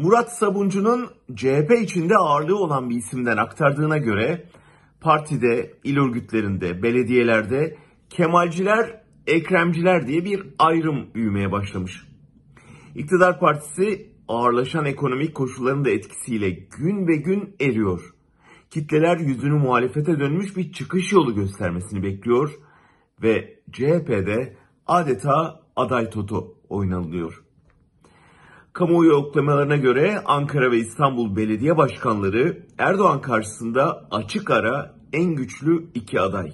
Murat Sabuncu'nun CHP içinde ağırlığı olan bir isimden aktardığına göre partide, il örgütlerinde, belediyelerde Kemalciler, Ekremciler diye bir ayrım büyümeye başlamış. İktidar partisi ağırlaşan ekonomik koşulların da etkisiyle gün be gün eriyor. Kitleler yüzünü muhalefete dönmüş bir çıkış yolu göstermesini bekliyor ve CHP'de adeta aday toto oynanılıyor. Kamuoyu yoklamalarına göre Ankara ve İstanbul belediye başkanları Erdoğan karşısında açık ara en güçlü iki aday.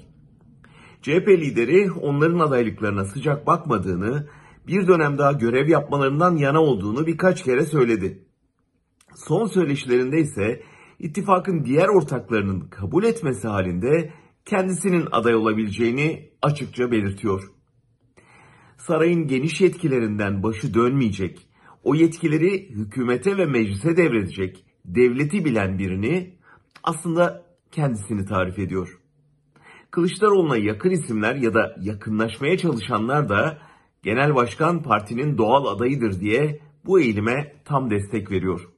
CHP lideri onların adaylıklarına sıcak bakmadığını, bir dönem daha görev yapmalarından yana olduğunu birkaç kere söyledi. Son söyleşilerinde ise ittifakın diğer ortaklarının kabul etmesi halinde kendisinin aday olabileceğini açıkça belirtiyor. Sarayın geniş yetkilerinden başı dönmeyecek, o yetkileri hükümete ve meclise devredecek devleti bilen birini aslında kendisini tarif ediyor. Kılıçdaroğlu'na yakın isimler ya da yakınlaşmaya çalışanlar da genel başkan partinin doğal adayıdır diye bu eğilime tam destek veriyor.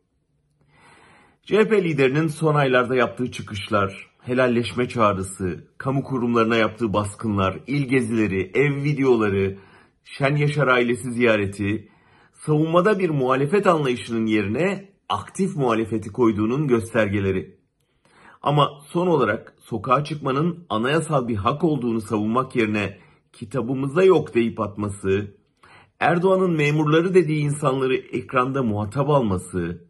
CHP liderinin son aylarda yaptığı çıkışlar, helalleşme çağrısı, kamu kurumlarına yaptığı baskınlar, il gezileri, ev videoları, Şen Yaşar ailesi ziyareti, savunmada bir muhalefet anlayışının yerine aktif muhalefeti koyduğunun göstergeleri. Ama son olarak sokağa çıkmanın anayasal bir hak olduğunu savunmak yerine kitabımızda yok deyip atması, Erdoğan'ın memurları dediği insanları ekranda muhatap alması,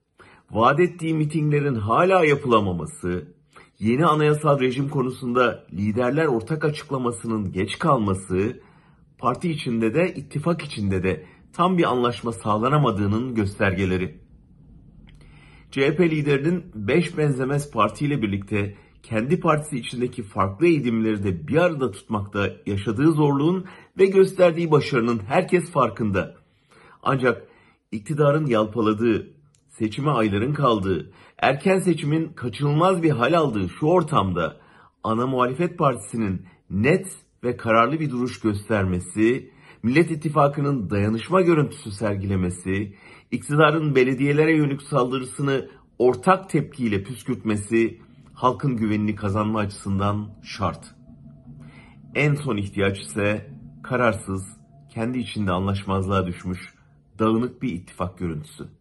vaat ettiği mitinglerin hala yapılamaması, yeni anayasal rejim konusunda liderler ortak açıklamasının geç kalması, parti içinde de ittifak içinde de tam bir anlaşma sağlanamadığının göstergeleri. CHP liderinin beş benzemez partiyle birlikte kendi partisi içindeki farklı eğilimleri de bir arada tutmakta yaşadığı zorluğun ve gösterdiği başarının herkes farkında. Ancak iktidarın yalpaladığı, seçime ayların kaldığı, erken seçimin kaçınılmaz bir hal aldığı şu ortamda ana muhalefet partisinin net ve kararlı bir duruş göstermesi, Millet İttifakı'nın dayanışma görüntüsü sergilemesi, iktidarın belediyelere yönelik saldırısını ortak tepkiyle püskürtmesi halkın güvenini kazanma açısından şart. En son ihtiyaç ise kararsız, kendi içinde anlaşmazlığa düşmüş, dağınık bir ittifak görüntüsü.